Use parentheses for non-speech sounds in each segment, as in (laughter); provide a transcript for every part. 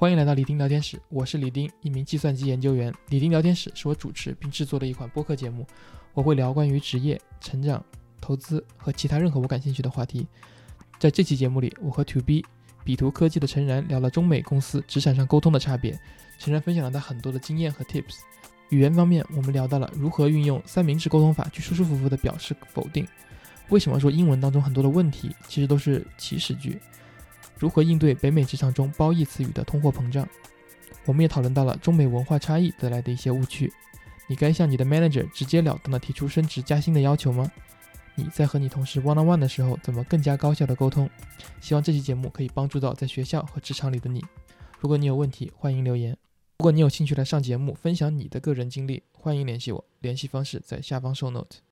欢迎来到李丁聊天室，我是李丁，一名计算机研究员。李丁聊天室是我主持并制作的一款播客节目，我会聊关于职业、成长、投资和其他任何我感兴趣的话题。在这期节目里，我和 To B 比图科技的陈然聊了中美公司职场上沟通的差别，陈然分享了他很多的经验和 Tips。语言方面，我们聊到了如何运用三明治沟通法去舒舒服服地表示否定。为什么说英文当中很多的问题其实都是祈使句？如何应对北美职场中褒义词语的通货膨胀？我们也讨论到了中美文化差异得来的一些误区。你该向你的 manager 直截了当地提出升职加薪的要求吗？你在和你同事 one on one 的时候怎么更加高效的沟通？希望这期节目可以帮助到在学校和职场里的你。如果你有问题，欢迎留言。如果你有兴趣来上节目分享你的个人经历，欢迎联系我，联系方式在下方 show note。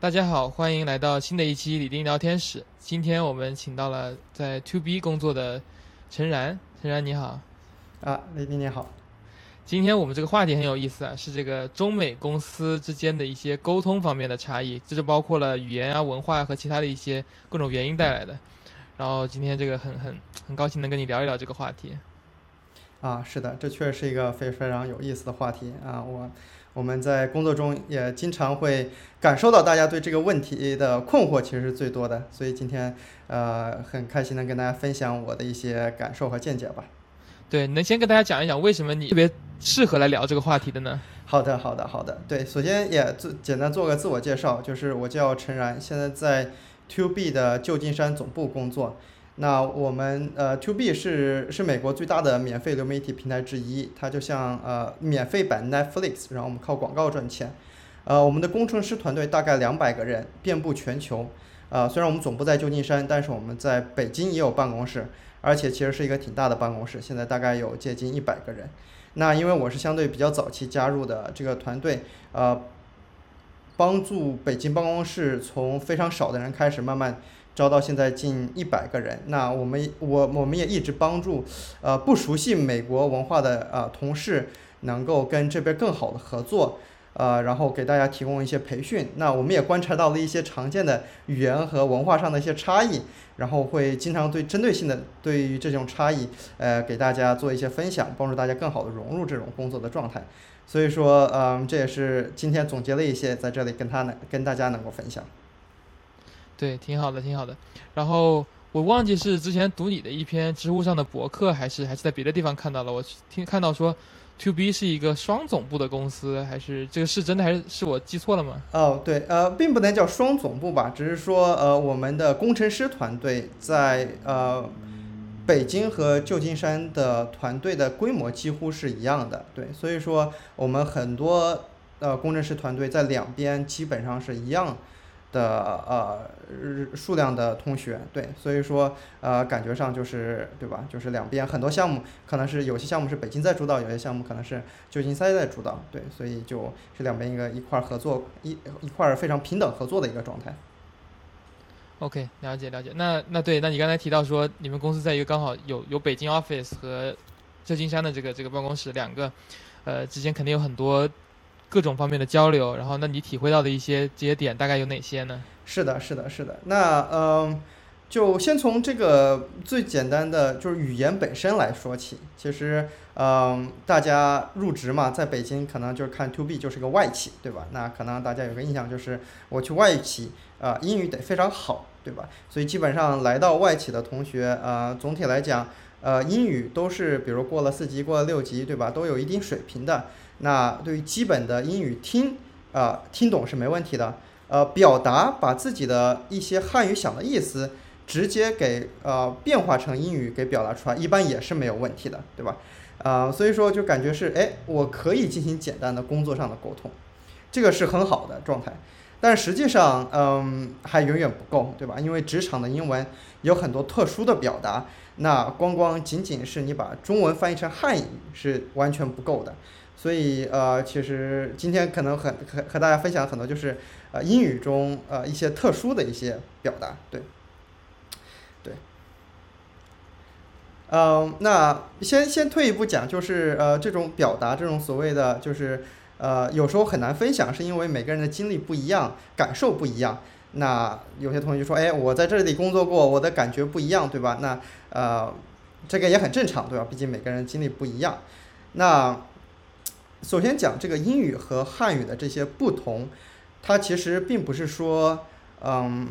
大家好，欢迎来到新的一期李丁聊天室。今天我们请到了在 To B 工作的陈然，陈然你好。啊，李丁你好。今天我们这个话题很有意思啊，是这个中美公司之间的一些沟通方面的差异，这就包括了语言啊、文化和其他的一些各种原因带来的。然后今天这个很很很高兴能跟你聊一聊这个话题。啊，是的，这确实是一个非非常有意思的话题啊，我。我们在工作中也经常会感受到大家对这个问题的困惑，其实是最多的。所以今天呃很开心能跟大家分享我的一些感受和见解吧。对，能先跟大家讲一讲为什么你特别适合来聊这个话题的呢？好的，好的，好的。对，首先也做简单做个自我介绍，就是我叫陈然，现在在 To B 的旧金山总部工作。那我们呃，To B 是是美国最大的免费流媒体平台之一，它就像呃免费版 Netflix，然后我们靠广告赚钱。呃，我们的工程师团队大概两百个人，遍布全球。呃，虽然我们总部在旧金山，但是我们在北京也有办公室，而且其实是一个挺大的办公室，现在大概有接近一百个人。那因为我是相对比较早期加入的这个团队，呃，帮助北京办公室从非常少的人开始慢慢。招到现在近一百个人，那我们我我们也一直帮助，呃不熟悉美国文化的呃同事能够跟这边更好的合作，呃然后给大家提供一些培训。那我们也观察到了一些常见的语言和文化上的一些差异，然后会经常对针对性的对于这种差异，呃给大家做一些分享，帮助大家更好的融入这种工作的状态。所以说，嗯这也是今天总结了一些在这里跟他能跟大家能够分享。对，挺好的，挺好的。然后我忘记是之前读你的一篇知乎上的博客，还是还是在别的地方看到了。我听看到说，To B 是一个双总部的公司，还是这个是真的，还是是我记错了吗？哦，对，呃，并不能叫双总部吧，只是说，呃，我们的工程师团队在呃北京和旧金山的团队的规模几乎是一样的。对，所以说我们很多呃工程师团队在两边基本上是一样。的呃数量的同学，对，所以说呃感觉上就是对吧？就是两边很多项目可能是有些项目是北京在主导，有些项目可能是旧金山在主导，对，所以就是两边一个一块合作一一块非常平等合作的一个状态。OK，了解了解。那那对，那你刚才提到说你们公司在一个刚好有有北京 office 和旧金山的这个这个办公室两个，呃之间肯定有很多。各种方面的交流，然后那你体会到的一些节点大概有哪些呢？是的，是的，是的。那嗯，就先从这个最简单的就是语言本身来说起。其实嗯，大家入职嘛，在北京可能就是看 to B 就是个外企，对吧？那可能大家有个印象就是我去外企啊，英语得非常好，对吧？所以基本上来到外企的同学呃，总体来讲呃，英语都是比如过了四级，过了六级，对吧？都有一定水平的。那对于基本的英语听，啊听懂是没问题的，呃表达把自己的一些汉语想的意思直接给呃变化成英语给表达出来，一般也是没有问题的，对吧？啊所以说就感觉是哎我可以进行简单的工作上的沟通，这个是很好的状态，但实际上嗯还远远不够，对吧？因为职场的英文有很多特殊的表达，那光光仅仅是你把中文翻译成汉语是完全不够的。所以呃，其实今天可能很和和大家分享很多，就是呃英语中呃一些特殊的一些表达，对，对，嗯，那先先退一步讲，就是呃这种表达，这种所谓的就是呃有时候很难分享，是因为每个人的经历不一样，感受不一样。那有些同学就说，哎，我在这里工作过，我的感觉不一样，对吧？那呃。这个也很正常，对吧？毕竟每个人经历不一样。那首先讲这个英语和汉语的这些不同，它其实并不是说，嗯，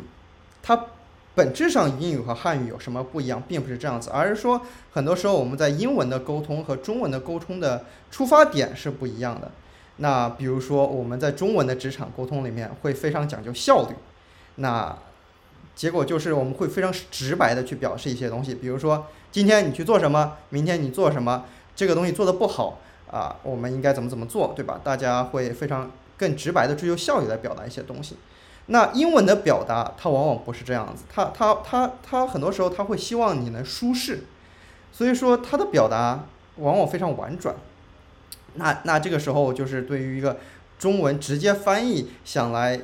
它本质上英语和汉语有什么不一样，并不是这样子，而是说很多时候我们在英文的沟通和中文的沟通的出发点是不一样的。那比如说我们在中文的职场沟通里面会非常讲究效率，那结果就是我们会非常直白的去表示一些东西，比如说今天你去做什么，明天你做什么，这个东西做的不好。啊，我们应该怎么怎么做，对吧？大家会非常更直白的追求效率来表达一些东西。那英文的表达，它往往不是这样子，它它它它很多时候它会希望你能舒适，所以说它的表达往往非常婉转。那那这个时候就是对于一个中文直接翻译想来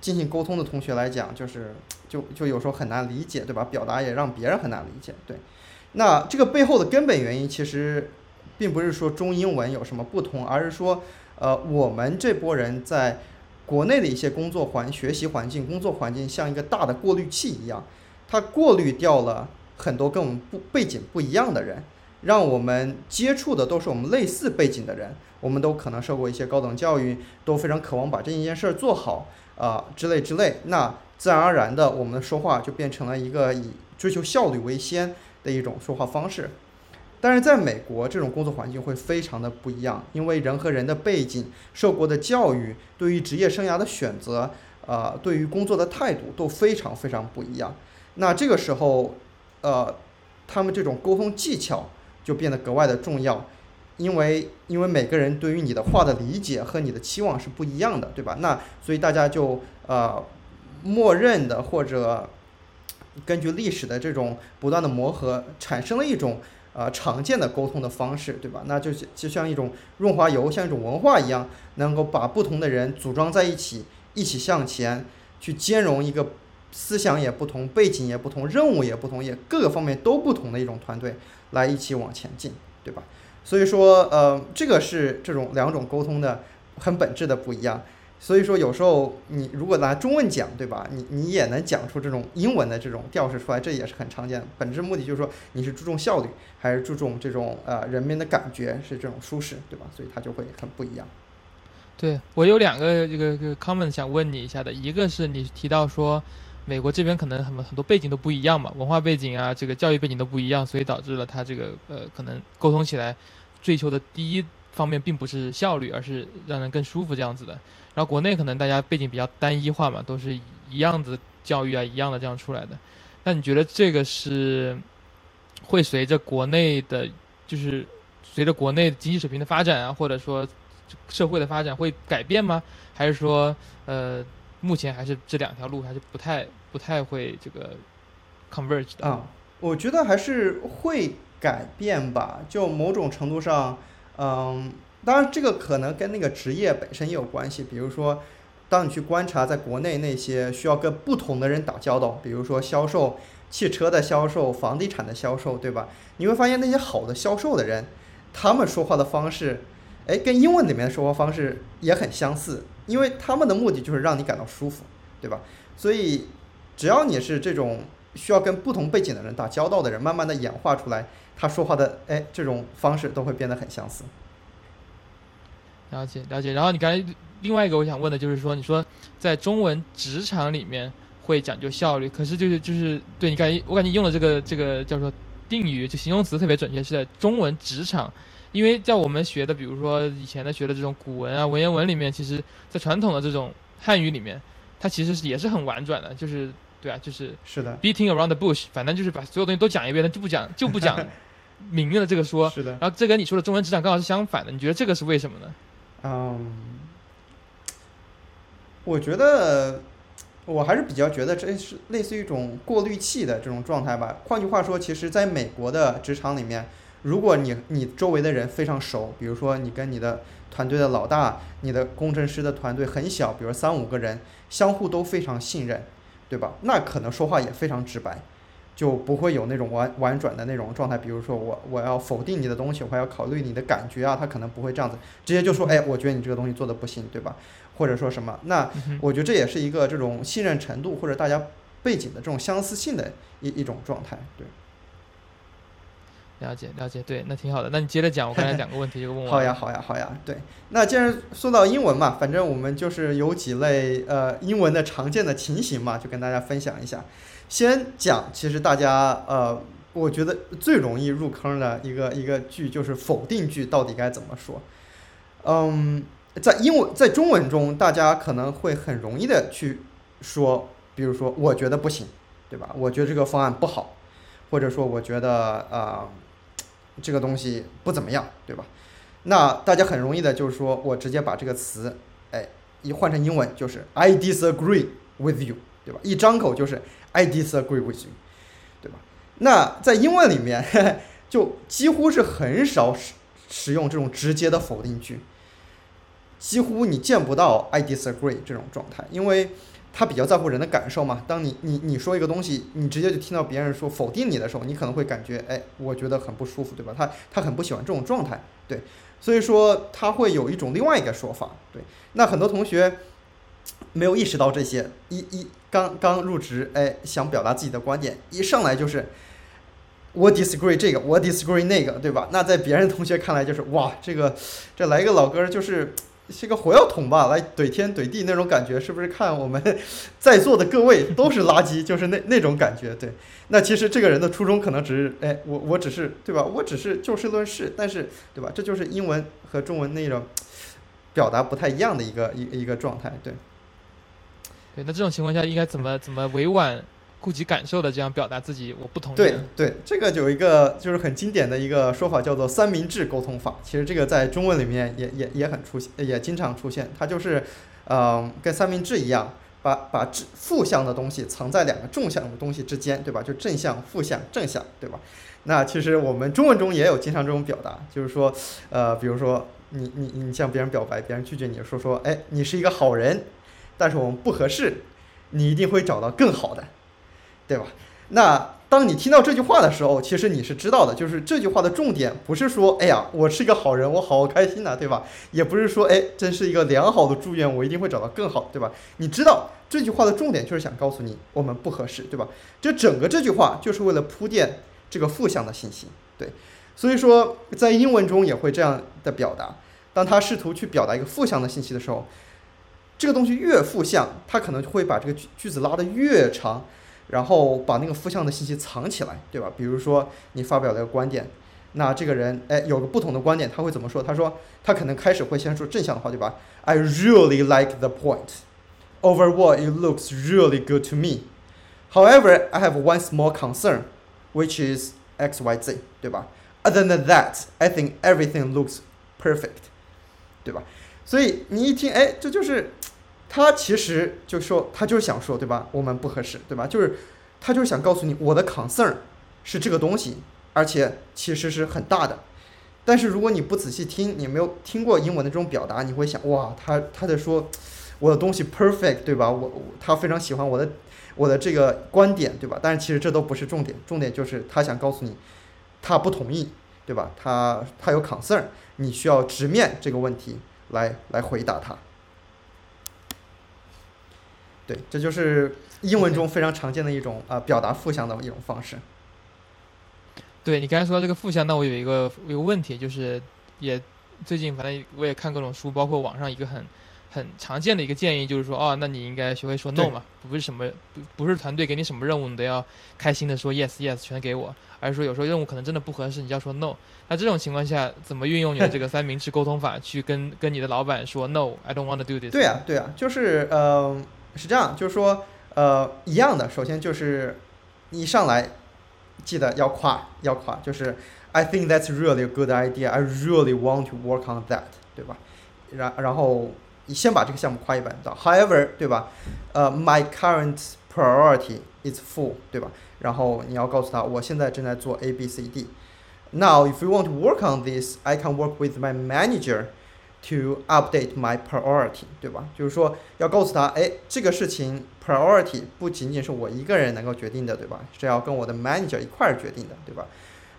进行沟通的同学来讲，就是就就有时候很难理解，对吧？表达也让别人很难理解，对。那这个背后的根本原因其实。并不是说中英文有什么不同，而是说，呃，我们这波人在国内的一些工作环、学习环境、工作环境像一个大的过滤器一样，它过滤掉了很多跟我们不背景不一样的人，让我们接触的都是我们类似背景的人，我们都可能受过一些高等教育，都非常渴望把这一件事儿做好啊之类之类，那自然而然的，我们的说话就变成了一个以追求效率为先的一种说话方式。但是在美国，这种工作环境会非常的不一样，因为人和人的背景、受过的教育、对于职业生涯的选择，呃，对于工作的态度都非常非常不一样。那这个时候，呃，他们这种沟通技巧就变得格外的重要，因为因为每个人对于你的话的理解和你的期望是不一样的，对吧？那所以大家就呃，默认的或者根据历史的这种不断的磨合，产生了一种。啊，常见的沟通的方式，对吧？那就就像一种润滑油，像一种文化一样，能够把不同的人组装在一起，一起向前，去兼容一个思想也不同、背景也不同、任务也不同、也各个方面都不同的一种团队来一起往前进，对吧？所以说，呃，这个是这种两种沟通的很本质的不一样。所以说，有时候你如果拿中文讲，对吧？你你也能讲出这种英文的这种调式出来，这也是很常见的。本质目的就是说，你是注重效率，还是注重这种呃人民的感觉是这种舒适，对吧？所以它就会很不一样。对我有两个这个这个 comment 想问你一下的，一个是你提到说，美国这边可能很很多背景都不一样嘛，文化背景啊，这个教育背景都不一样，所以导致了他这个呃可能沟通起来追求的第一方面并不是效率，而是让人更舒服这样子的。然后国内可能大家背景比较单一化嘛，都是一样的教育啊，一样的这样出来的。那你觉得这个是会随着国内的，就是随着国内经济水平的发展啊，或者说社会的发展会改变吗？还是说，呃，目前还是这两条路还是不太不太会这个 converge 的？啊，我觉得还是会改变吧。就某种程度上，嗯。当然，这个可能跟那个职业本身也有关系。比如说，当你去观察在国内那些需要跟不同的人打交道，比如说销售汽车的销售、房地产的销售，对吧？你会发现那些好的销售的人，他们说话的方式，哎，跟英文里面的说话方式也很相似，因为他们的目的就是让你感到舒服，对吧？所以，只要你是这种需要跟不同背景的人打交道的人，慢慢的演化出来，他说话的哎这种方式都会变得很相似。了解了解，然后你刚才另外一个我想问的就是说，你说在中文职场里面会讲究效率，可是就是就是对你感觉我感觉用的这个这个叫做定语，就形容词特别准确，是在中文职场，因为在我们学的，比如说以前的学的这种古文啊文言文里面，其实在传统的这种汉语里面，它其实是也是很婉转的，就是对啊，就是是的，beating around the bush，反正就是把所有东西都讲一遍，就不讲就不讲 (laughs) 明了这个说，是的，然后这跟你说的中文职场刚好是相反的，你觉得这个是为什么呢？嗯，我觉得我还是比较觉得这是类似于一种过滤器的这种状态吧。换句话说，其实在美国的职场里面，如果你你周围的人非常熟，比如说你跟你的团队的老大、你的工程师的团队很小，比如三五个人，相互都非常信任，对吧？那可能说话也非常直白。就不会有那种婉婉转的那种状态，比如说我我要否定你的东西，我还要考虑你的感觉啊，他可能不会这样子，直接就说，哎，我觉得你这个东西做的不行，对吧？或者说什么？那我觉得这也是一个这种信任程度或者大家背景的这种相似性的一一种状态，对。了解了解，对，那挺好的。那你接着讲，我刚才两个问题就问我。(laughs) 好呀，好呀，好呀。对，那既然说到英文嘛，反正我们就是有几类呃英文的常见的情形嘛，就跟大家分享一下。先讲，其实大家呃，我觉得最容易入坑的一个一个句就是否定句，到底该怎么说？嗯，在英文在中文中，大家可能会很容易的去说，比如说我觉得不行，对吧？我觉得这个方案不好，或者说我觉得啊。这个东西不怎么样，对吧？那大家很容易的就是说我直接把这个词，哎，一换成英文就是 I disagree with you，对吧？一张口就是 I disagree with you，对吧？那在英文里面就几乎是很少使使用这种直接的否定句，几乎你见不到 I disagree 这种状态，因为。他比较在乎人的感受嘛？当你你你说一个东西，你直接就听到别人说否定你的时候，你可能会感觉，哎，我觉得很不舒服，对吧？他他很不喜欢这种状态，对，所以说他会有一种另外一个说法，对。那很多同学没有意识到这些，一一刚刚入职，哎，想表达自己的观点，一上来就是我 disagree 这个，我 disagree 那个，对吧？那在别人同学看来就是哇，这个这来一个老哥就是。是个火药桶吧，来怼天怼地那种感觉，是不是？看我们 (laughs) 在座的各位都是垃圾，就是那那种感觉。对，那其实这个人的初衷可能只是，哎，我我只是对吧？我只是就事论事，但是对吧？这就是英文和中文那种表达不太一样的一个一一个状态。对，对，那这种情况下应该怎么怎么委婉？顾及感受的这样表达自己，我不同意。对对，这个有一个就是很经典的一个说法，叫做三明治沟通法。其实这个在中文里面也也也很出现，也经常出现。它就是，嗯，跟三明治一样，把把正负向的东西藏在两个正向的东西之间，对吧？就正向、负向、正向，对吧？那其实我们中文中也有经常这种表达，就是说，呃，比如说你你你向别人表白，别人拒绝你说说，哎，你是一个好人，但是我们不合适，你一定会找到更好的。对吧？那当你听到这句话的时候，其实你是知道的，就是这句话的重点不是说，哎呀，我是一个好人，我好开心呐，对吧？也不是说，哎，真是一个良好的祝愿，我一定会找到更好，对吧？你知道这句话的重点就是想告诉你，我们不合适，对吧？这整个这句话就是为了铺垫这个负向的信息，对。所以说，在英文中也会这样的表达，当他试图去表达一个负向的信息的时候，这个东西越负向，他可能就会把这个句句子拉得越长。然后把那个负向的信息藏起来，对吧？比如说你发表了一个观点，那这个人哎有个不同的观点，他会怎么说？他说他可能开始会先说正向的话，对吧？I really like the point. Overall, it looks really good to me. However, I have one small concern, which is X, Y, Z，对吧？Other than that, I think everything looks perfect，对吧？所以你一听，哎，这就是他其实就说，他就是想说，对吧？我们不合适，对吧？就是他就是想告诉你，我的 concern 是这个东西，而且其实是很大的。但是如果你不仔细听，你没有听过英文的这种表达，你会想，哇，他他在说我的东西 perfect，对吧？我他非常喜欢我的我的这个观点，对吧？但是其实这都不是重点，重点就是他想告诉你，他不同意，对吧？他他有 concern，你需要直面这个问题来来回答他。对，这就是英文中非常常见的一种啊表达负向的一种方式。对你刚才说到这个负向，那我有一个有个问题，就是也最近反正我也看各种书，包括网上一个很很常见的一个建议，就是说哦，那你应该学会说 no 嘛，不是什么不不是团队给你什么任务，你都要开心的说 yes yes 全给我，而是说有时候任务可能真的不合适，你就要说 no。那这种情况下，怎么运用你的这个三明治沟通法去跟跟你的老板说 no，I don't want to do this？对啊，对啊，就是呃。是这样，就是说，呃，一样的。首先就是一上来记得要夸，要夸，就是 I think that's really a good idea. I really want to work on that，对吧？然然后你先把这个项目夸一半到，However，对吧？呃，my current priority is full，对吧？然后你要告诉他，我现在正在做 A B C D。Now, if you want to work on this, I can work with my manager. To update my priority，对吧？就是说要告诉他，哎，这个事情 priority 不仅仅是我一个人能够决定的，对吧？是要跟我的 manager 一块儿决定的，对吧？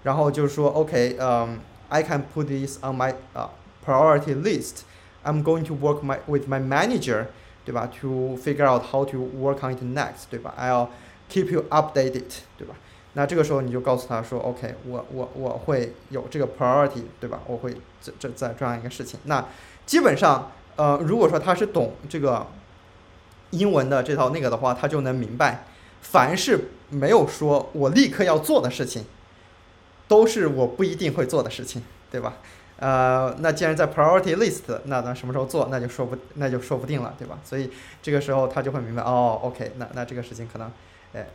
然后就是说，OK，嗯，I can put this on my 啊 priority list. I'm going to work my with my manager，对吧？To figure out how to work on it next，对吧？I'll keep you updated，对吧？ 那这个时候你就告诉他说，OK，我我我会有这个 priority，对吧？我会这这在这样一个事情。那基本上，呃，如果说他是懂这个英文的这套那个的话，他就能明白，凡是没有说我立刻要做的事情，都是我不一定会做的事情，对吧？呃，那既然在 priority list，那咱什么时候做，那就说不那就说不定了，对吧？所以这个时候他就会明白，哦，OK，那那这个事情可能，哎，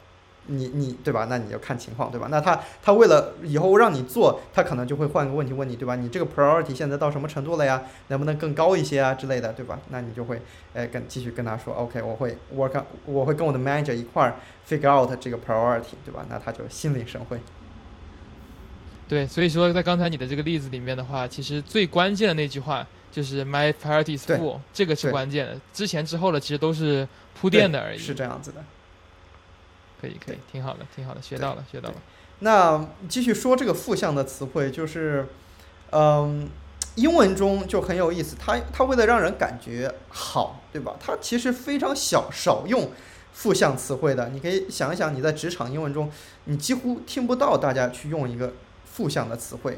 你你对吧？那你就看情况，对吧？那他他为了以后让你做，他可能就会换个问题问你，对吧？你这个 priority 现在到什么程度了呀？能不能更高一些啊之类的，对吧？那你就会呃跟继续跟他说，OK，我会 work，我会跟我的 manager 一块儿 figure out 这个 priority，对吧？那他就心领神会。对，所以说在刚才你的这个例子里面的话，其实最关键的那句话就是 My priorities full，这个是关键的。之前之后的其实都是铺垫的而已。是这样子的。可以，可以，挺好的，挺好的，学到了，学到了。那继续说这个负向的词汇，就是，嗯，英文中就很有意思，它它为了让人感觉好，对吧？它其实非常小少用负向词汇的。你可以想一想，你在职场英文中，你几乎听不到大家去用一个。负向的词汇，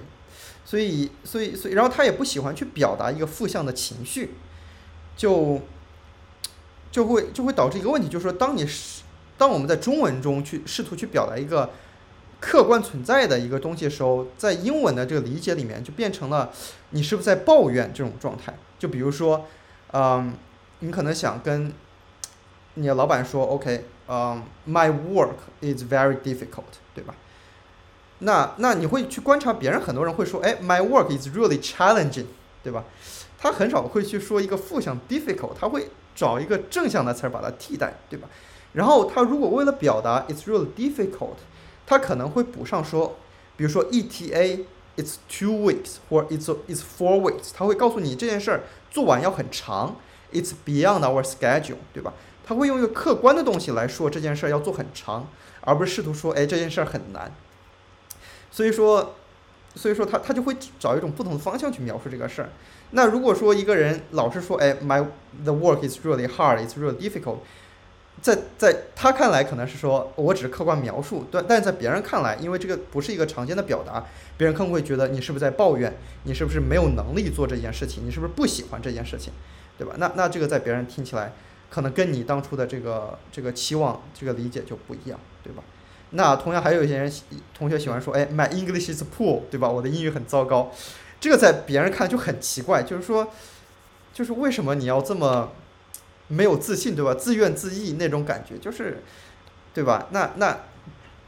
所以，所以，所以，然后他也不喜欢去表达一个负向的情绪，就，就会就会导致一个问题，就是说，当你是当我们在中文中去试图去表达一个客观存在的一个东西的时候，在英文的这个理解里面，就变成了你是不是在抱怨这种状态？就比如说，嗯，你可能想跟你的老板说，OK，嗯，My work is very difficult，对吧？那那你会去观察别人，很多人会说，哎，my work is really challenging，对吧？他很少会去说一个负向 difficult，他会找一个正向的词儿把它替代，对吧？然后他如果为了表达 it's really difficult，他可能会补上说，比如说 ETA it's two weeks 或 it's it's four weeks，他会告诉你这件事儿做完要很长，it's beyond our schedule，对吧？他会用一个客观的东西来说这件事儿要做很长，而不是试图说，哎，这件事儿很难。所以说，所以说他他就会找一种不同的方向去描述这个事儿。那如果说一个人老是说，哎，my the work is really hard, it's really difficult，在在他看来可能是说我只是客观描述，但但在别人看来，因为这个不是一个常见的表达，别人可能会觉得你是不是在抱怨，你是不是没有能力做这件事情，你是不是不喜欢这件事情，对吧？那那这个在别人听起来，可能跟你当初的这个这个期望这个理解就不一样，对吧？那同样还有一些人同学喜欢说，哎，My English is poor，对吧？我的英语很糟糕，这个在别人看就很奇怪，就是说，就是为什么你要这么没有自信，对吧？自怨自艾那种感觉，就是，对吧？那那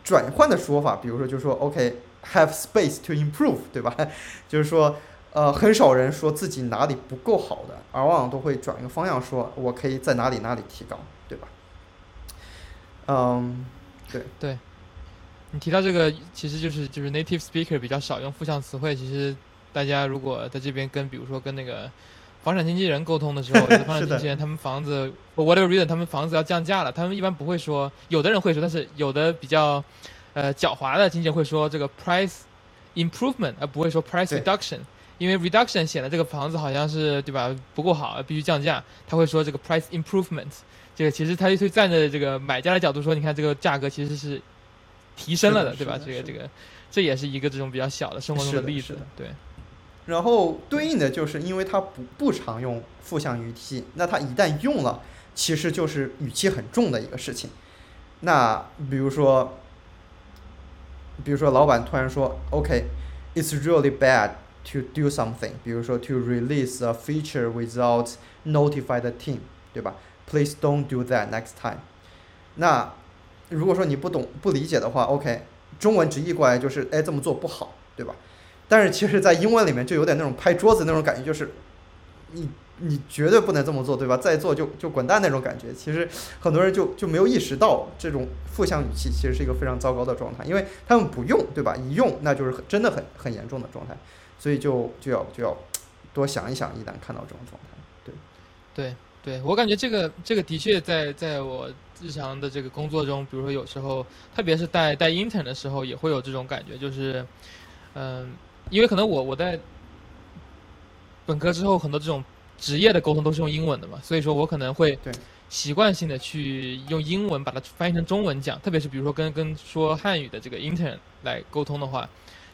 转换的说法，比如说就说，OK，have space to improve，对吧？(laughs) 就是说，呃，很少人说自己哪里不够好的，而往往都会转一个方向说，我可以在哪里哪里提高，对吧？嗯，对对。你提到这个，其实就是就是 native speaker 比较少用负向词汇。其实大家如果在这边跟，比如说跟那个房产经纪人沟通的时候，(laughs) 有的房产经纪人他们房子，whatever reason，他们房子要降价了，他们一般不会说，有的人会说，但是有的比较呃狡猾的经纪人会说这个 price improvement，而不会说 price reduction，因为 reduction 显得这个房子好像是对吧不够好，必须降价。他会说这个 price improvement，这个其实他就会站在这个买家的角度说，你看这个价格其实是。提升了的，对吧？这个这个，这也是一个这种比较小的生活中的例子，对。然后对应的就是，因为它不不常用负向语气，那它一旦用了，其实就是语气很重的一个事情。那比如说，比如说老板突然说，OK，it's really bad to do something，比如说 to release a feature without notify the team，对吧？Please don't do that next time。那如果说你不懂、不理解的话，OK，中文直译过来就是，哎，这么做不好，对吧？但是其实，在英文里面就有点那种拍桌子那种感觉，就是你你绝对不能这么做，对吧？再做就就滚蛋那种感觉。其实很多人就就没有意识到这种负向语气其实是一个非常糟糕的状态，因为他们不用，对吧？一用那就是很真的很很严重的状态，所以就就要就要多想一想，一旦看到这种状态，对对对，我感觉这个这个的确在在我。日常的这个工作中，比如说有时候，特别是带带 intern 的时候，也会有这种感觉，就是，嗯，因为可能我我在本科之后很多这种职业的沟通都是用英文的嘛，所以说我可能会习惯性的去用英文把它翻译成中文讲，特别是比如说跟跟说汉语的这个 intern 来沟通的话，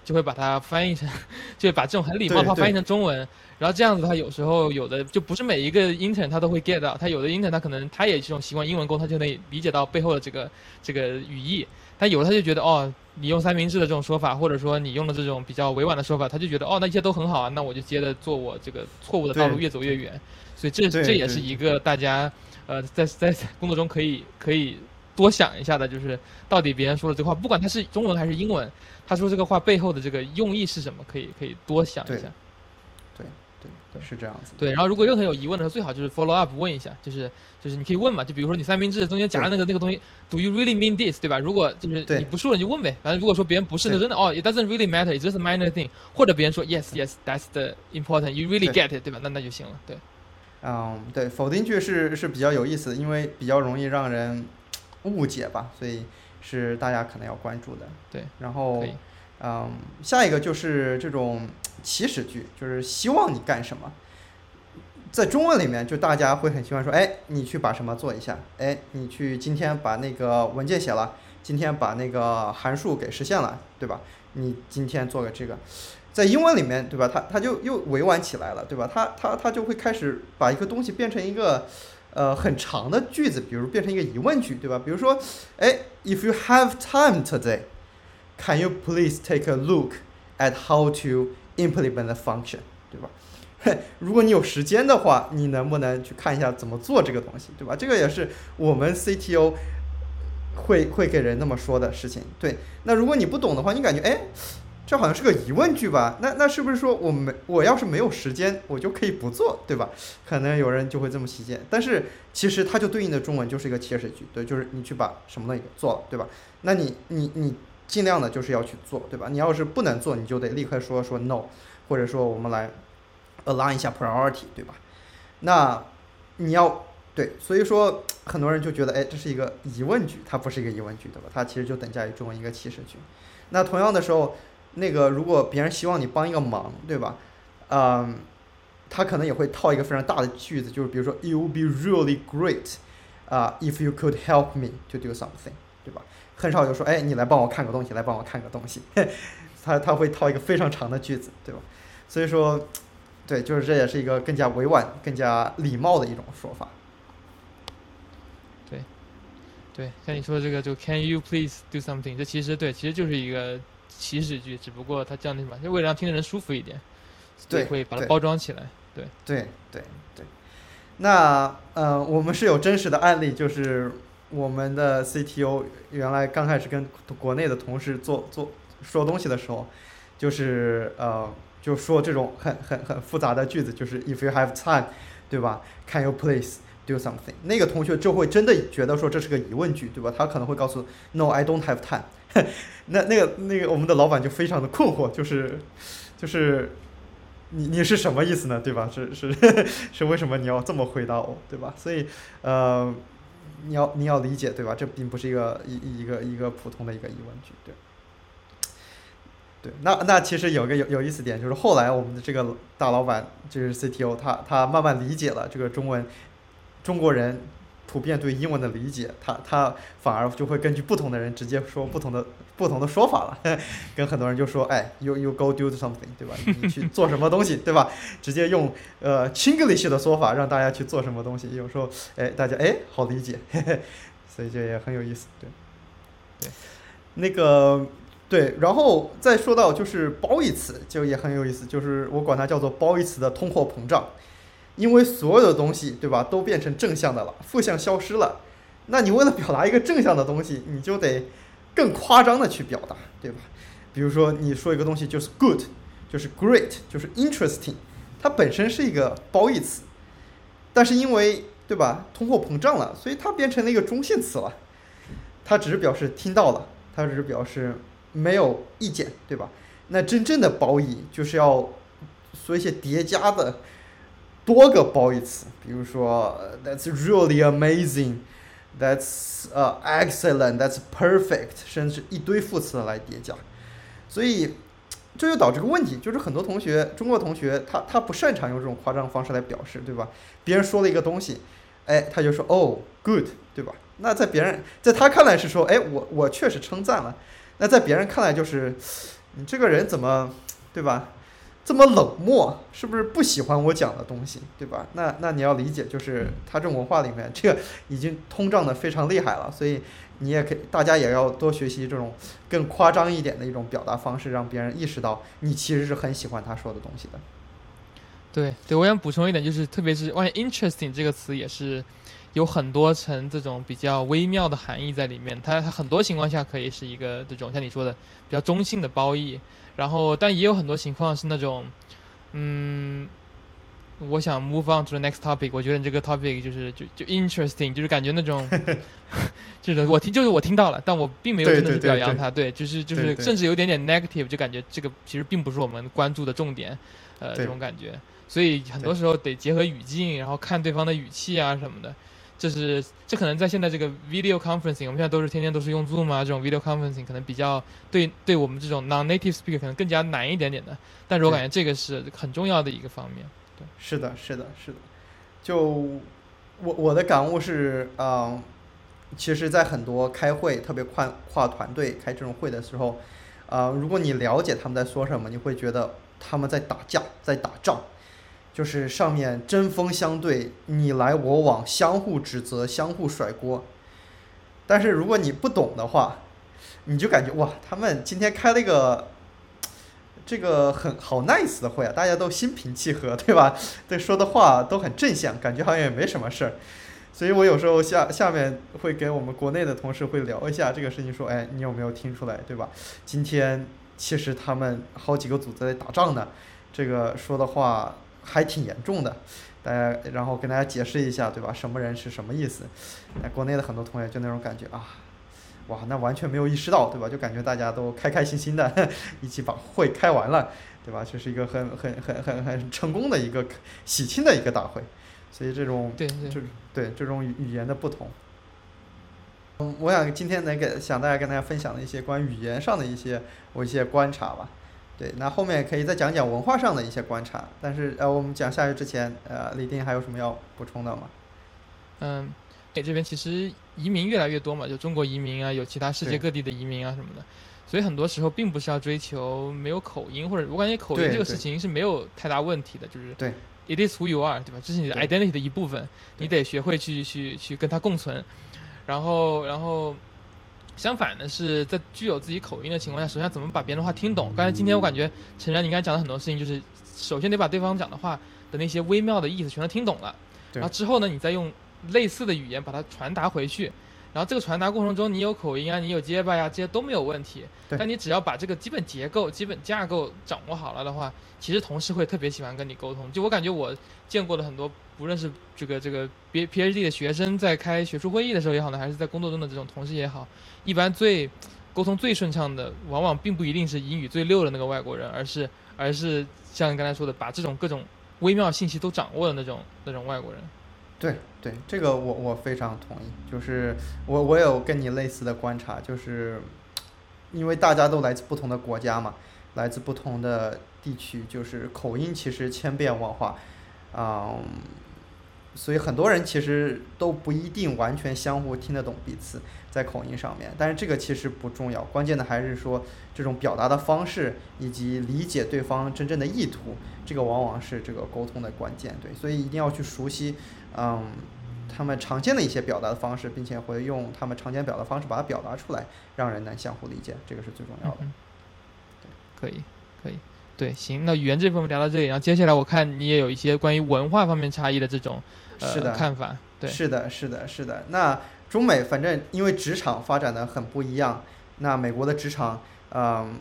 就会把它翻译成，(laughs) 就把这种很礼貌的话翻译成中文。然后这样子，他有时候有的就不是每一个 intern 他都会 get 到，他有的 intern 他可能他也这种习惯英文沟通，他就能理解到背后的这个这个语义。但有的他就觉得哦，你用三明治的这种说法，或者说你用的这种比较委婉的说法，他就觉得哦，那一切都很好啊，那我就接着做我这个错误的道路，越走越远。所以这这也是一个大家呃在在工作中可以可以多想一下的，就是到底别人说的这话，不管他是中文还是英文，他说这个话背后的这个用意是什么，可以可以多想一对下。对，是这样子。对，然后如果任何有疑问的时候，最好就是 follow up 问一下，就是就是你可以问嘛，就比如说你三明治中间夹的那个那个东西，Do you really mean this？对吧？如果就是你不说了你就问呗，反正如果说别人不是的，真的哦，it doesn't really matter，it's just a minor thing，或者别人说 yes yes，that's the important，you really get it，对吧？那那就行了，对。嗯，对，否定句是是比较有意思的，因为比较容易让人误解吧，所以是大家可能要关注的。对，然后可以，嗯，下一个就是这种祈使句，就是希望你干什么。在中文里面，就大家会很喜欢说，哎，你去把什么做一下，哎，你去今天把那个文件写了，今天把那个函数给实现了，对吧？你今天做个这个，在英文里面，对吧？它它就又委婉起来了，对吧？它它它就会开始把一个东西变成一个呃很长的句子，比如变成一个疑问句，对吧？比如说，哎，If you have time today, can you please take a look at how to implement the function，对吧？(laughs) 如果你有时间的话，你能不能去看一下怎么做这个东西，对吧？这个也是我们 CTO 会会给人那么说的事情。对，那如果你不懂的话，你感觉哎，这好像是个疑问句吧？那那是不是说我没我要是没有时间，我就可以不做，对吧？可能有人就会这么理解，但是其实它就对应的中文就是一个祈使句，对，就是你去把什么东西做了，对吧？那你你你尽量的就是要去做，对吧？你要是不能做，你就得立刻说说 no，或者说我们来 align 一下 priority，对吧？那你要对，所以说很多人就觉得，哎，这是一个疑问句，它不是一个疑问句，对吧？它其实就等价于中文一个祈使句。那同样的时候，那个如果别人希望你帮一个忙，对吧？嗯，他可能也会套一个非常大的句子，就是比如说，It would be really great，啊、i f you could help me to do something，对吧？很少有说，哎，你来帮我看个东西，来帮我看个东西，(laughs) 他他会套一个非常长的句子，对吧？所以说，对，就是这也是一个更加委婉、更加礼貌的一种说法。对，对像你说的这个，就 Can you please do something？这其实对，其实就是一个祈使句，只不过它这样的什么，就为了让听的人舒服一点，对会把它包装起来。对，对对对，那呃，我们是有真实的案例，就是我们的 CTO 原来刚开始跟国内的同事做做说东西的时候，就是呃，就说这种很很很复杂的句子，就是 If you have time，对吧？Can you please do something？那个同学就会真的觉得说这是个疑问句，对吧？他可能会告诉 No，I don't have time (laughs) 那那个那个我们的老板就非常的困惑，就是就是你你是什么意思呢？对吧？是是 (laughs) 是为什么你要这么回答我，对吧？所以呃，你要你要理解，对吧？这并不是一个一一个一个普通的一个疑问句，对。对，那那其实有个有有意思点，就是后来我们的这个大老板就是 CTO，他他慢慢理解了这个中文，中国人普遍对英文的理解，他他反而就会根据不同的人直接说不同的不同的说法了，(laughs) 跟很多人就说，哎，you you go do something，对吧？你去做什么东西，对吧？直接用呃 Chinglish 的说法让大家去做什么东西，有时候哎大家哎好理解，嘿嘿，所以这也很有意思，对，对，那个。对，然后再说到就是褒义词，就也很有意思，就是我管它叫做褒义词的通货膨胀，因为所有的东西，对吧，都变成正向的了，负向消失了，那你为了表达一个正向的东西，你就得更夸张的去表达，对吧？比如说你说一个东西就是 good，就是 great，就是 interesting，它本身是一个褒义词，但是因为对吧，通货膨胀了，所以它变成了一个中性词了，它只是表示听到了，它只是表示。没有意见，对吧？那真正的褒义就是要说一些叠加的多个褒义词，比如说 "That's really amazing", "That's 呃 excellent", "That's perfect"，甚至一堆副词来叠加。所以这就导致个问题，就是很多同学，中国同学他他不擅长用这种夸张方式来表示，对吧？别人说了一个东西，哎，他就说哦，good，对吧？那在别人在他看来是说，哎，我我确实称赞了。那在别人看来就是，你这个人怎么，对吧？这么冷漠，是不是不喜欢我讲的东西，对吧？那那你要理解，就是他这种文化里面，这个已经通胀的非常厉害了，所以你也可以，大家也要多学习这种更夸张一点的一种表达方式，让别人意识到你其实是很喜欢他说的东西的。对对，我想补充一点，就是特别是关于 interesting 这个词，也是有很多层这种比较微妙的含义在里面。它它很多情况下可以是一个这种像你说的比较中性的褒义。然后，但也有很多情况是那种，嗯，我想 move on to the next topic。我觉得你这个 topic 就是就就 interesting，就是感觉那种，(laughs) 就是我听就是我听到了，但我并没有真的去表扬他。对，就是就是甚至有点点 negative，就感觉这个其实并不是我们关注的重点，呃，这种感觉。所以很多时候得结合语境，然后看对方的语气啊什么的。这是这可能在现在这个 video conferencing，我们现在都是天天都是用 Zoom 啊，这种 video conferencing 可能比较对对我们这种 non-native speaker 可能更加难一点点的。但是我感觉这个是很重要的一个方面。对，是的，是的，是的。就我我的感悟是，嗯，其实，在很多开会，特别跨跨团队开这种会的时候，啊，如果你了解他们在说什么，你会觉得他们在打架，在打仗。就是上面针锋相对，你来我往，相互指责，相互甩锅。但是如果你不懂的话，你就感觉哇，他们今天开了一个这个很好 nice 的会啊，大家都心平气和，对吧？对，说的话都很正向，感觉好像也没什么事儿。所以我有时候下下面会给我们国内的同事会聊一下这个事情，说，哎，你有没有听出来，对吧？今天其实他们好几个组在打仗呢，这个说的话。还挺严重的，大家然后跟大家解释一下，对吧？什么人是什么意思？那国内的很多同学就那种感觉啊，哇，那完全没有意识到，对吧？就感觉大家都开开心心的 (laughs) 一起把会开完了，对吧？这是一个很很很很很成功的一个喜庆的一个大会，所以这种对对对这种语言的不同，嗯，我想今天能给想大家跟大家分享的一些关于语言上的一些我一些观察吧。对，那后面可以再讲讲文化上的一些观察，但是呃，我们讲下去之前，呃，李丁还有什么要补充的吗？嗯，这边其实移民越来越多嘛，就中国移民啊，有其他世界各地的移民啊什么的，所以很多时候并不是要追求没有口音，或者我感觉口音这个事情是没有太大问题的，就是对，it is who you are，对吧？这是你的 identity 的一部分，你得学会去去去跟它共存，然后然后。相反的是，在具有自己口音的情况下，首先怎么把别人的话听懂？刚才今天我感觉陈然你刚才讲的很多事情，就是首先得把对方讲的话的那些微妙的意思全都听懂了，然后之后呢，你再用类似的语言把它传达回去。然后这个传达过程中，你有口音啊，你有结巴呀，这些都没有问题。但你只要把这个基本结构、基本架构掌握好了的话，其实同事会特别喜欢跟你沟通。就我感觉，我见过的很多，不论是这个这个 B PhD 的学生在开学术会议的时候也好呢，还是在工作中的这种同事也好，一般最沟通最顺畅的，往往并不一定是英语最溜的那个外国人，而是而是像你刚才说的，把这种各种微妙信息都掌握的那种那种外国人。对对，这个我我非常同意。就是我我有跟你类似的观察，就是因为大家都来自不同的国家嘛，来自不同的地区，就是口音其实千变万化，嗯，所以很多人其实都不一定完全相互听得懂彼此在口音上面。但是这个其实不重要，关键的还是说这种表达的方式以及理解对方真正的意图，这个往往是这个沟通的关键。对，所以一定要去熟悉。嗯，他们常见的一些表达的方式，并且会用他们常见表达方式把它表达出来，让人能相互理解，这个是最重要的。对，可以，可以，对，行，那语言这部分聊到这里，然后接下来我看你也有一些关于文化方面差异的这种呃看法。对，是的，是的，是的。那中美反正因为职场发展的很不一样，那美国的职场，嗯，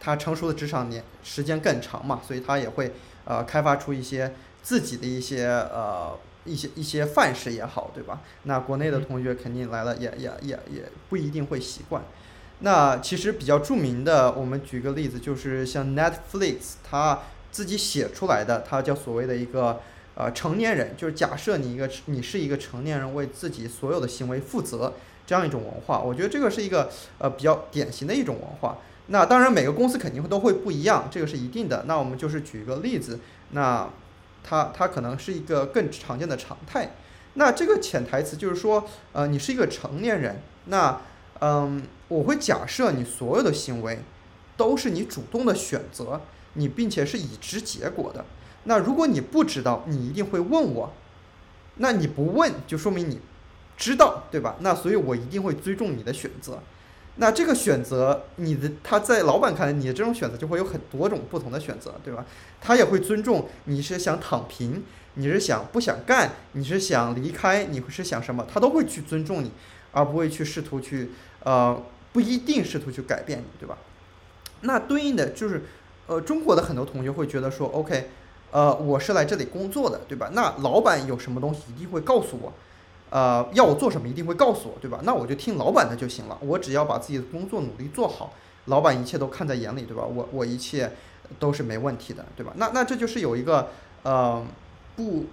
它成熟的职场年时间更长嘛，所以它也会呃开发出一些自己的一些呃。一些一些范式也好，对吧？那国内的同学肯定来了，也也也也不一定会习惯。那其实比较著名的，我们举个例子，就是像 Netflix，它自己写出来的，它叫所谓的一个呃成年人，就是假设你一个你是一个成年人，为自己所有的行为负责这样一种文化。我觉得这个是一个呃比较典型的一种文化。那当然每个公司肯定会都会不一样，这个是一定的。那我们就是举一个例子，那。它它可能是一个更常见的常态，那这个潜台词就是说，呃，你是一个成年人，那，嗯，我会假设你所有的行为都是你主动的选择，你并且是已知结果的。那如果你不知道，你一定会问我。那你不问，就说明你知道，对吧？那所以我一定会尊重你的选择。那这个选择，你的他在老板看来，你的这种选择就会有很多种不同的选择，对吧？他也会尊重你是想躺平，你是想不想干，你是想离开，你是想什么，他都会去尊重你，而不会去试图去呃不一定试图去改变你，对吧？那对应的就是呃中国的很多同学会觉得说，OK，呃我是来这里工作的，对吧？那老板有什么东西一定会告诉我。呃，要我做什么一定会告诉我，对吧？那我就听老板的就行了。我只要把自己的工作努力做好，老板一切都看在眼里，对吧？我我一切都是没问题的，对吧？那那这就是有一个呃不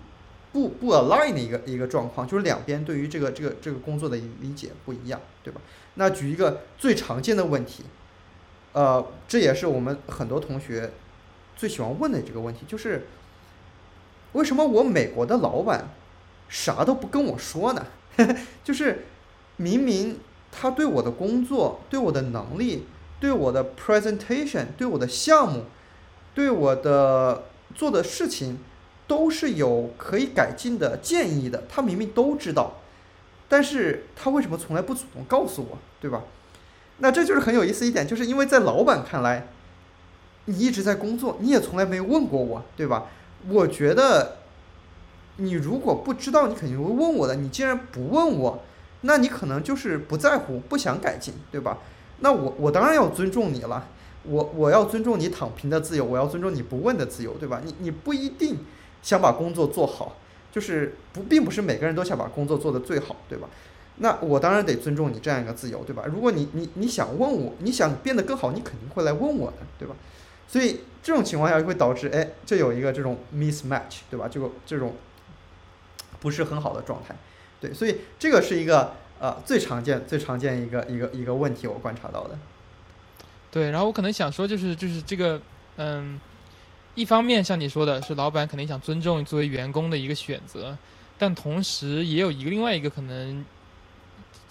不不 align 的一个一个状况，就是两边对于这个这个这个工作的理解不一样，对吧？那举一个最常见的问题，呃，这也是我们很多同学最喜欢问的这个问题，就是为什么我美国的老板？啥都不跟我说呢，(laughs) 就是明明他对我的工作、对我的能力、对我的 presentation、对我的项目、对我的做的事情都是有可以改进的建议的，他明明都知道，但是他为什么从来不主动告诉我，对吧？那这就是很有意思一点，就是因为在老板看来，你一直在工作，你也从来没问过我，对吧？我觉得。你如果不知道，你肯定会问我的。你既然不问我，那你可能就是不在乎，不想改进，对吧？那我我当然要尊重你了。我我要尊重你躺平的自由，我要尊重你不问的自由，对吧？你你不一定想把工作做好，就是不并不是每个人都想把工作做得最好，对吧？那我当然得尊重你这样一个自由，对吧？如果你你你想问我，你想变得更好，你肯定会来问我的，对吧？所以这种情况下会导致，哎，这有一个这种 mismatch，对吧？这个这种。不是很好的状态，对，所以这个是一个呃最常见、最常见一个一个一个问题，我观察到的。对，然后我可能想说，就是就是这个，嗯，一方面像你说的是，老板肯定想尊重作为员工的一个选择，但同时也有一个另外一个可能，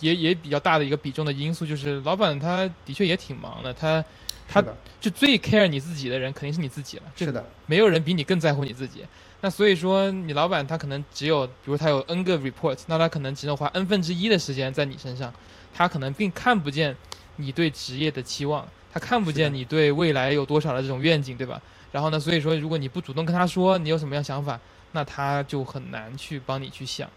也也比较大的一个比重的因素，就是老板他的确也挺忙的，他他就最 care 你自己的人肯定是你自己了，是的，没有人比你更在乎你自己。那所以说，你老板他可能只有，比如他有 N 个 report，那他可能只能花 N 分之一的时间在你身上，他可能并看不见你对职业的期望，他看不见你对未来有多少的这种愿景，对吧？然后呢，所以说，如果你不主动跟他说你有什么样想法，那他就很难去帮你去想。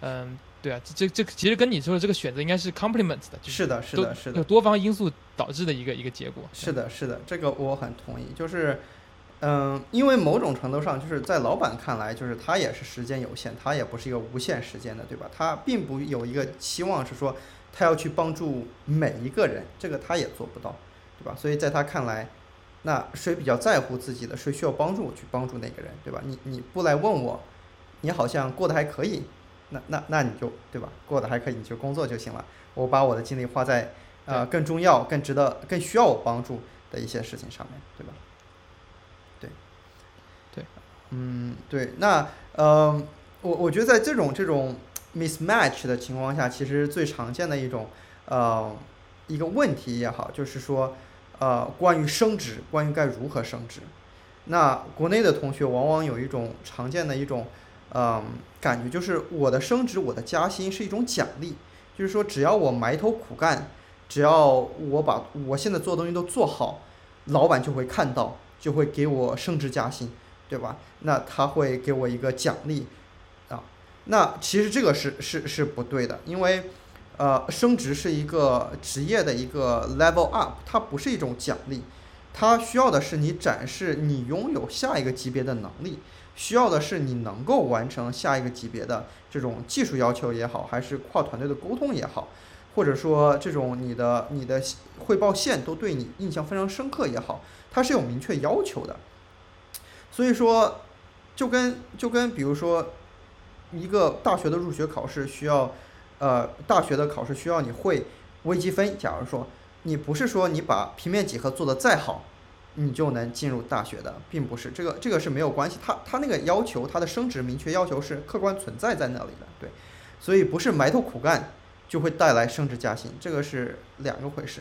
嗯，对啊，这这其实跟你说的这个选择应该是 complement 的，是的，是的，是的，有多方因素导致的一个一个结果。是的，是的，这个我很同意，就是。嗯，因为某种程度上，就是在老板看来，就是他也是时间有限，他也不是一个无限时间的，对吧？他并不有一个期望是说他要去帮助每一个人，这个他也做不到，对吧？所以在他看来，那谁比较在乎自己的，谁需要帮助，去帮助那个人，对吧？你你不来问我，你好像过得还可以，那那那你就对吧？过得还可以，你就工作就行了。我把我的精力花在呃更重要、更值得、更需要我帮助的一些事情上面，对吧？对，对嗯，对，那呃，我我觉得在这种这种 mismatch 的情况下，其实最常见的一种呃一个问题也好，就是说呃关于升职，关于该如何升职。那国内的同学往往有一种常见的一种嗯感觉，就是我的升职，我的加薪是一种奖励，就是说只要我埋头苦干，只要我把我现在做的东西都做好，老板就会看到，就会给我升职加薪。对吧？那他会给我一个奖励，啊，那其实这个是是是不对的，因为，呃，升职是一个职业的一个 level up，它不是一种奖励，它需要的是你展示你拥有下一个级别的能力，需要的是你能够完成下一个级别的这种技术要求也好，还是跨团队的沟通也好，或者说这种你的你的汇报线都对你印象非常深刻也好，它是有明确要求的。所以说，就跟就跟比如说，一个大学的入学考试需要，呃，大学的考试需要你会微积分。假如说你不是说你把平面几何做的再好，你就能进入大学的，并不是这个这个是没有关系。他他那个要求，他的升职明确要求是客观存在在那里的，对，所以不是埋头苦干就会带来升职加薪，这个是两个回事。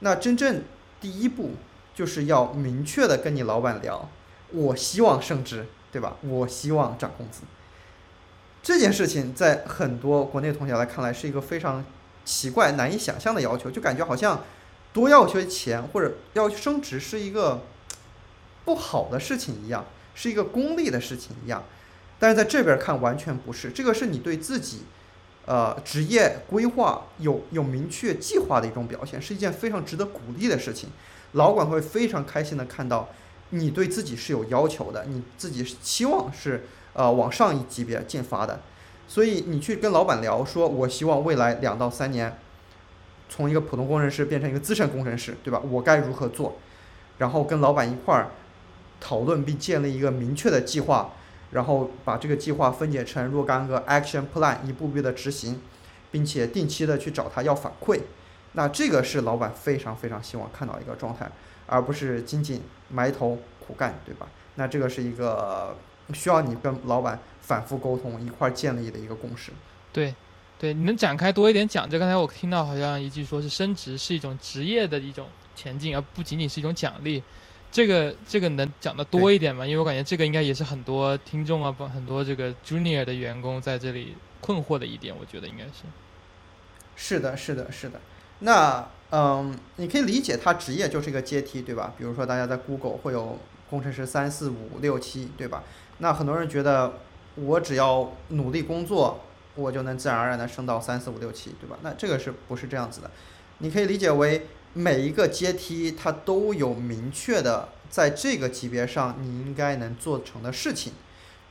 那真正第一步就是要明确的跟你老板聊，我希望升职，对吧？我希望涨工资。这件事情在很多国内同学来看来是一个非常奇怪、难以想象的要求，就感觉好像多要些钱或者要升职是一个不好的事情一样，是一个功利的事情一样。但是在这边看完全不是，这个是你对自己。呃，职业规划有有明确计划的一种表现，是一件非常值得鼓励的事情。老管会非常开心的看到你对自己是有要求的，你自己期望是呃往上一级别进发的。所以你去跟老板聊，说我希望未来两到三年，从一个普通工程师变成一个资深工程师，对吧？我该如何做？然后跟老板一块儿讨论并建立一个明确的计划。然后把这个计划分解成若干个 action plan，一步步的执行，并且定期的去找他要反馈。那这个是老板非常非常希望看到一个状态，而不是仅仅埋头苦干，对吧？那这个是一个需要你跟老板反复沟通一块儿建立的一个共识。对，对，你能展开多一点讲？就刚才我听到好像一句说是升职是一种职业的一种前进，而不仅仅是一种奖励。这个这个能讲的多一点吗？因为我感觉这个应该也是很多听众啊，不很多这个 junior 的员工在这里困惑的一点，我觉得应该是。是的，是的，是的。那嗯，你可以理解它职业就是一个阶梯，对吧？比如说大家在 Google 会有工程师三四五六七，对吧？那很多人觉得我只要努力工作，我就能自然而然的升到三四五六七，对吧？那这个是不是这样子的？你可以理解为。每一个阶梯，它都有明确的在这个级别上你应该能做成的事情。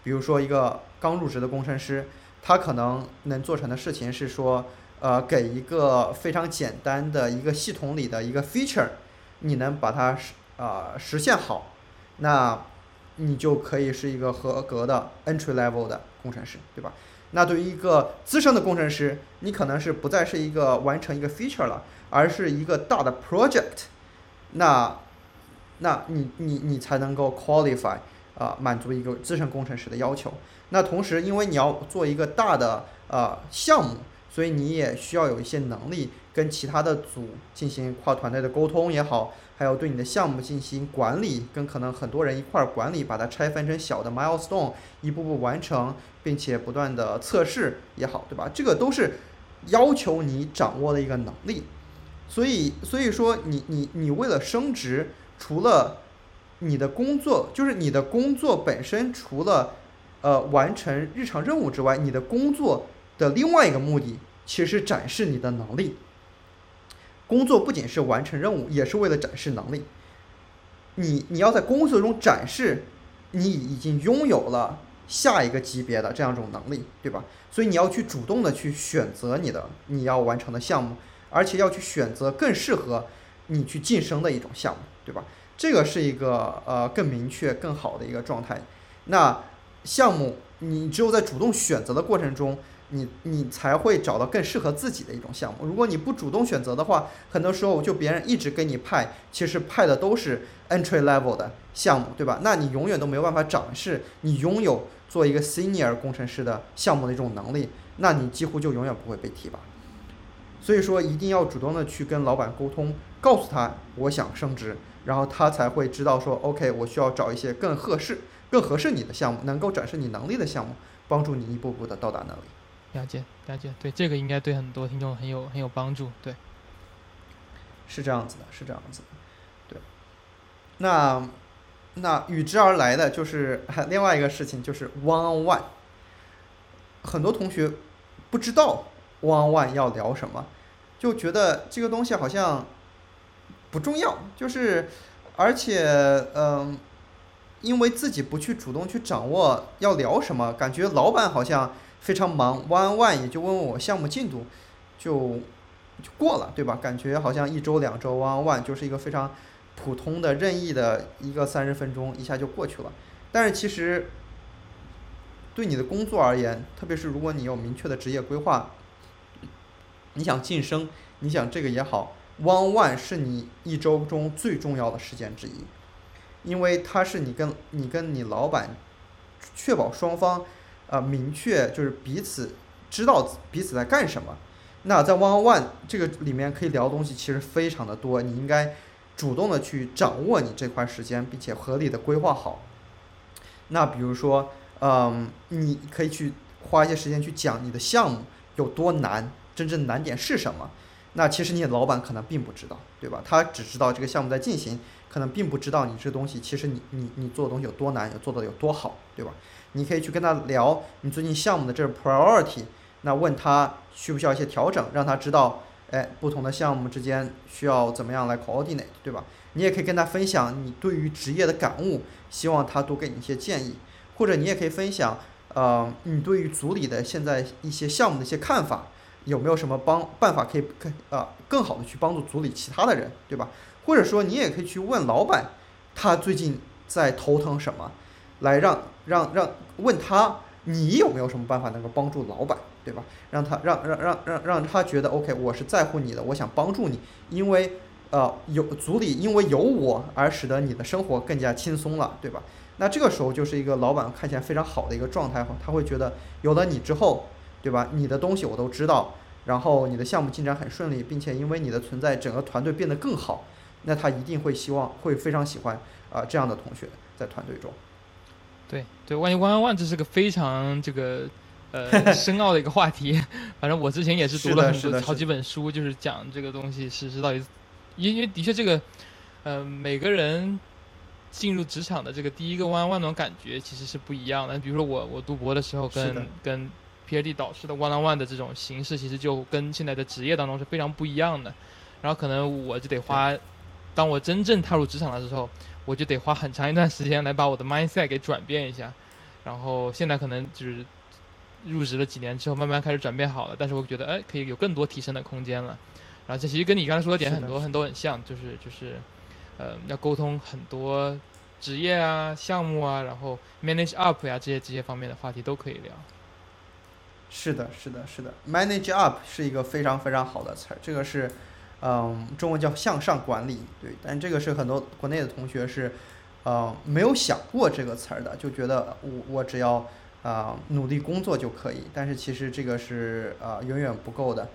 比如说，一个刚入职的工程师，他可能能做成的事情是说，呃，给一个非常简单的一个系统里的一个 feature，你能把它实啊实现好，那你就可以是一个合格的 entry level 的工程师，对吧？那对于一个资深的工程师，你可能是不再是一个完成一个 feature 了。而是一个大的 project，那，那你你你才能够 qualify 啊，满足一个资深工程师的要求。那同时，因为你要做一个大的呃项目，所以你也需要有一些能力跟其他的组进行跨团队的沟通也好，还有对你的项目进行管理，跟可能很多人一块儿管理，把它拆分成小的 milestone，一步步完成，并且不断的测试也好，对吧？这个都是要求你掌握的一个能力。所以，所以说，你你你为了升职，除了你的工作，就是你的工作本身，除了呃完成日常任务之外，你的工作的另外一个目的，其实展示你的能力。工作不仅是完成任务，也是为了展示能力。你你要在工作中展示你已经拥有了下一个级别的这样一种能力，对吧？所以你要去主动的去选择你的你要完成的项目。而且要去选择更适合你去晋升的一种项目，对吧？这个是一个呃更明确、更好的一个状态。那项目你只有在主动选择的过程中，你你才会找到更适合自己的一种项目。如果你不主动选择的话，很多时候就别人一直给你派，其实派的都是 entry level 的项目，对吧？那你永远都没有办法展示你拥有做一个 senior 工程师的项目的一种能力，那你几乎就永远不会被提拔。所以说，一定要主动的去跟老板沟通，告诉他我想升职，然后他才会知道说，OK，我需要找一些更合适、更合适你的项目，能够展示你能力的项目，帮助你一步步的到达那里。了解，了解，对这个应该对很多听众很有很有帮助。对，是这样子的，是这样子的。对，那那与之而来的就是另外一个事情，就是 one on one。很多同学不知道 one on one 要聊什么。就觉得这个东西好像不重要，就是，而且，嗯，因为自己不去主动去掌握要聊什么，感觉老板好像非常忙，one one 也就问问我项目进度，就就过了，对吧？感觉好像一周两周 one one 就是一个非常普通的任意的一个三十分钟，一下就过去了。但是其实对你的工作而言，特别是如果你有明确的职业规划。你想晋升，你想这个也好，one one 是你一周中最重要的时间之一。因为它是你跟你跟你老板确保双方呃明确就是彼此知道彼此在干什么。那在 One on One 这个里面可以聊的东西其实非常的多，你应该主动的去掌握你这块时间，并且合理的规划好。那比如说，嗯，你可以去花一些时间去讲你的项目有多难，真正难点是什么。那其实你的老板可能并不知道，对吧？他只知道这个项目在进行，可能并不知道你这个东西其实你你你做的东西有多难，有做的有多好，对吧？你可以去跟他聊你最近项目的这个 priority，那问他需不需要一些调整，让他知道，哎，不同的项目之间需要怎么样来 coordinate，对吧？你也可以跟他分享你对于职业的感悟，希望他多给你一些建议，或者你也可以分享，呃，你对于组里的现在一些项目的一些看法。有没有什么帮办法可以更啊更好的去帮助组里其他的人，对吧？或者说你也可以去问老板，他最近在头疼什么，来让让让问他你有没有什么办法能够帮助老板，对吧？让他让让让让让他觉得 OK，我是在乎你的，我想帮助你，因为呃有组里因为有我而使得你的生活更加轻松了，对吧？那这个时候就是一个老板看起来非常好的一个状态哈他会觉得有了你之后。对吧？你的东西我都知道，然后你的项目进展很顺利，并且因为你的存在，整个团队变得更好，那他一定会希望，会非常喜欢啊这样的同学在团队中。对对，万一 One on One 这是个非常这个呃 (laughs) 深奥的一个话题。反正我之前也是读了很多好几本书，就是讲这个东西是是到底，因为的确这个呃每个人进入职场的这个第一个 One on One 那种感觉其实是不一样的。比如说我我读博的时候跟跟 PhD 导师的 One on One 的这种形式，其实就跟现在的职业当中是非常不一样的。然后可能我就得花，当我真正踏入职场的时候，我就得花很长一段时间来把我的 mindset 给转变一下。然后现在可能就是入职了几年之后，慢慢开始转变好了。但是我觉得，哎，可以有更多提升的空间了。然后这其实跟你刚才说的点很多很多很像，就是就是，呃，要沟通很多职业啊、项目啊，然后 manage up 呀这些这些方面的话题都可以聊。是的，是的，是的，manage up 是一个非常非常好的词儿，这个是，嗯，中文叫向上管理，对，但这个是很多国内的同学是，呃，没有想过这个词儿的，就觉得我我只要啊努力工作就可以，但是其实这个是呃远远不够的，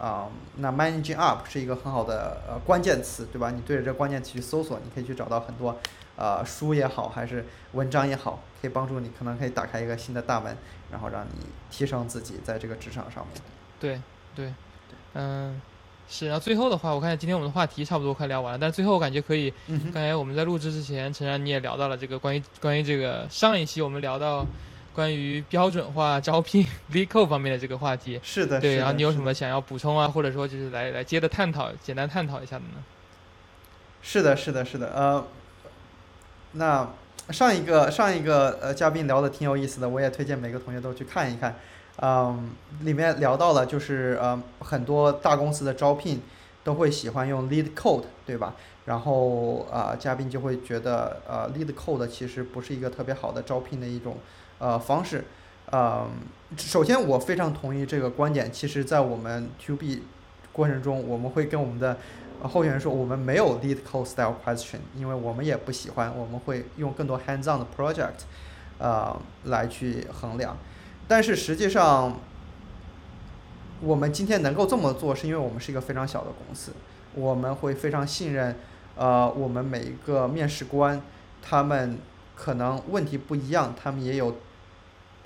啊，那 managing up 是一个很好的呃关键词，对吧？你对着这关键词去搜索，你可以去找到很多。呃，书也好，还是文章也好，可以帮助你，可能可以打开一个新的大门，然后让你提升自己在这个职场上面。对，对，嗯，是。然后最后的话，我看今天我们的话题差不多快聊完了，但是最后我感觉可以，刚才我们在录制之前，陈然你也聊到了这个关于关于这个上一期我们聊到关于标准化招聘 v c o 方面的这个话题。是的。对，然后你有什么想要补充啊，或者说就是来来接着探讨，简单探讨一下的呢？是的，是的，是的，呃。那上一个上一个呃嘉宾聊的挺有意思的，我也推荐每个同学都去看一看。嗯，里面聊到了就是呃很多大公司的招聘都会喜欢用 lead code，对吧？然后啊嘉宾就会觉得呃 lead code 其实不是一个特别好的招聘的一种呃方式。嗯，首先我非常同意这个观点。其实，在我们 to B 过程中，我们会跟我们的候选人说，我们没有 lead code style question，因为我们也不喜欢，我们会用更多 hands on 的 project，呃，来去衡量。但是实际上，我们今天能够这么做，是因为我们是一个非常小的公司，我们会非常信任，呃，我们每一个面试官，他们可能问题不一样，他们也有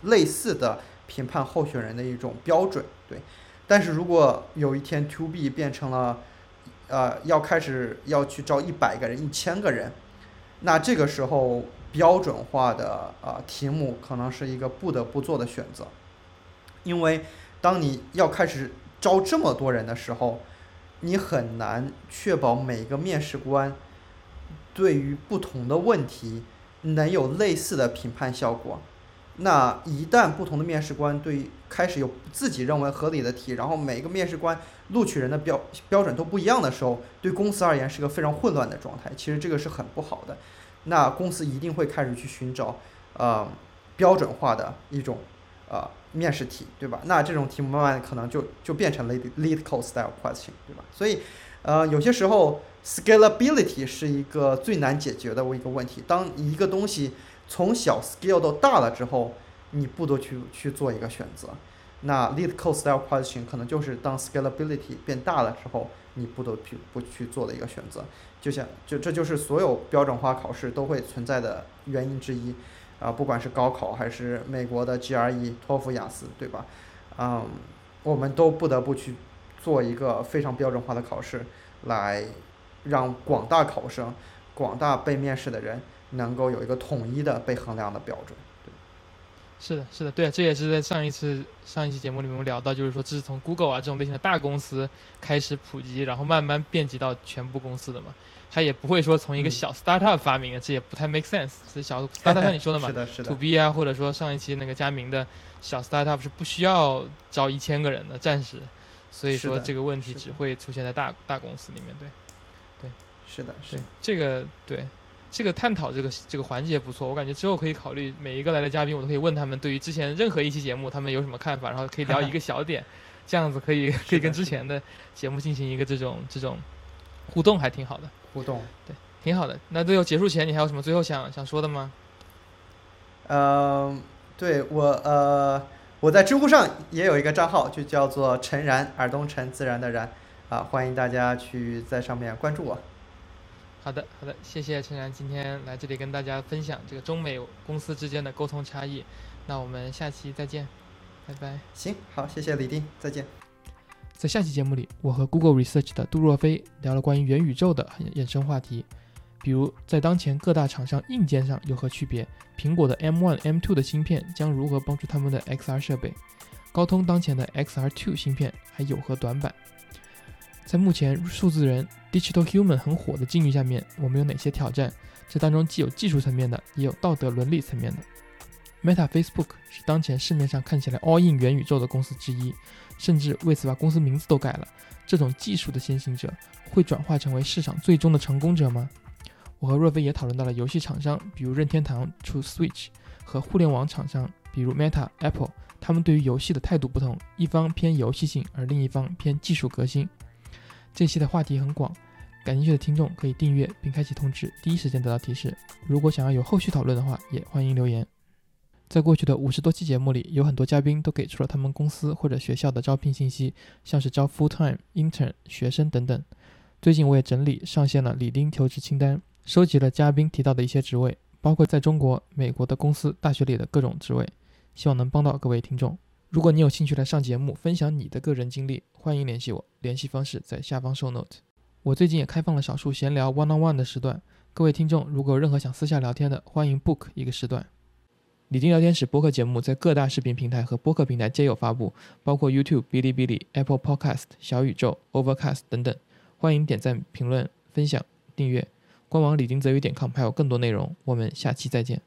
类似的评判候选人的一种标准，对。但是如果有一天 to B 变成了呃，要开始要去招一百个人、一千个人，那这个时候标准化的呃题目可能是一个不得不做的选择，因为当你要开始招这么多人的时候，你很难确保每个面试官对于不同的问题能有类似的评判效果。那一旦不同的面试官对开始有自己认为合理的题，然后每个面试官录取人的标标准都不一样的时候，对公司而言是个非常混乱的状态。其实这个是很不好的。那公司一定会开始去寻找呃标准化的一种呃面试题，对吧？那这种题目慢慢可能就就变成 lead lead code style question，对吧？所以呃有些时候 scalability 是一个最难解决的一个问题。当一个东西从小 scale 到大了之后，你不得去去做一个选择。那 lead code style question 可能就是当 scalability 变大了之后，你不得去不去做的一个选择。就像就这就是所有标准化考试都会存在的原因之一。啊，不管是高考还是美国的 GRE、托福、雅思，对吧？嗯，我们都不得不去做一个非常标准化的考试，来让广大考生、广大被面试的人能够有一个统一的被衡量的标准。对，是的，是的，对，这也是在上一次上一期节目里面我们聊到，就是说这是从 Google 啊这种类型的大公司开始普及，然后慢慢遍及到全部公司的嘛。它也不会说从一个小 startup 发明的，这也不太 make sense。是小 (laughs) startup 像你说的嘛，是的，是的。to B 啊，或者说上一期那个佳明的小 startup 是不需要招一千个人的，暂时。所以说这个问题只会出现在大大公司里面，对，对，是的，是这个对这个探讨这个这个环节不错，我感觉之后可以考虑每一个来的嘉宾，我都可以问他们对于之前任何一期节目他们有什么看法，然后可以聊一个小点，这样子可以 (laughs) 可以跟之前的节目进行一个这种这种互动，还挺好的。互动对，挺好的。那最后结束前，你还有什么最后想想说的吗？嗯，对我呃，我在知乎上也有一个账号，就叫做陈然，耳东陈自然的然啊，欢迎大家去在上面关注我。好的，好的，谢谢陈然今天来这里跟大家分享这个中美公司之间的沟通差异。那我们下期再见，拜拜。行，好，谢谢李丁，再见。在下期节目里，我和 Google Research 的杜若飞聊了关于元宇宙的衍生话题，比如在当前各大厂商硬件上有何区别，苹果的 M1、M2 的芯片将如何帮助他们的 XR 设备，高通当前的 XR2 芯片还有何短板？在目前数字人 Digital Human 很火的境遇下面，我们有哪些挑战？这当中既有技术层面的，也有道德伦理层面的。Meta Facebook 是当前市面上看起来 all in 元宇宙的公司之一。甚至为此把公司名字都改了。这种技术的先行者会转化成为市场最终的成功者吗？我和若飞也讨论到了游戏厂商，比如任天堂出 Switch，和互联网厂商，比如 Meta、Apple，他们对于游戏的态度不同，一方偏游戏性，而另一方偏技术革新。这期的话题很广，感兴趣的听众可以订阅并开启通知，第一时间得到提示。如果想要有后续讨论的话，也欢迎留言。在过去的五十多期节目里，有很多嘉宾都给出了他们公司或者学校的招聘信息，像是招 full time、intern、学生等等。最近我也整理上线了李丁求职清单，收集了嘉宾提到的一些职位，包括在中国、美国的公司、大学里的各种职位，希望能帮到各位听众。如果你有兴趣来上节目分享你的个人经历，欢迎联系我，联系方式在下方 show note。我最近也开放了少数闲聊 one on one 的时段，各位听众如果有任何想私下聊天的，欢迎 book 一个时段。李丁聊天室播客节目在各大视频平台和播客平台皆有发布，包括 YouTube、哔哩哔哩、Apple Podcast、小宇宙、Overcast 等等。欢迎点赞、评论、分享、订阅。官网李丁则语点 com 还有更多内容。我们下期再见。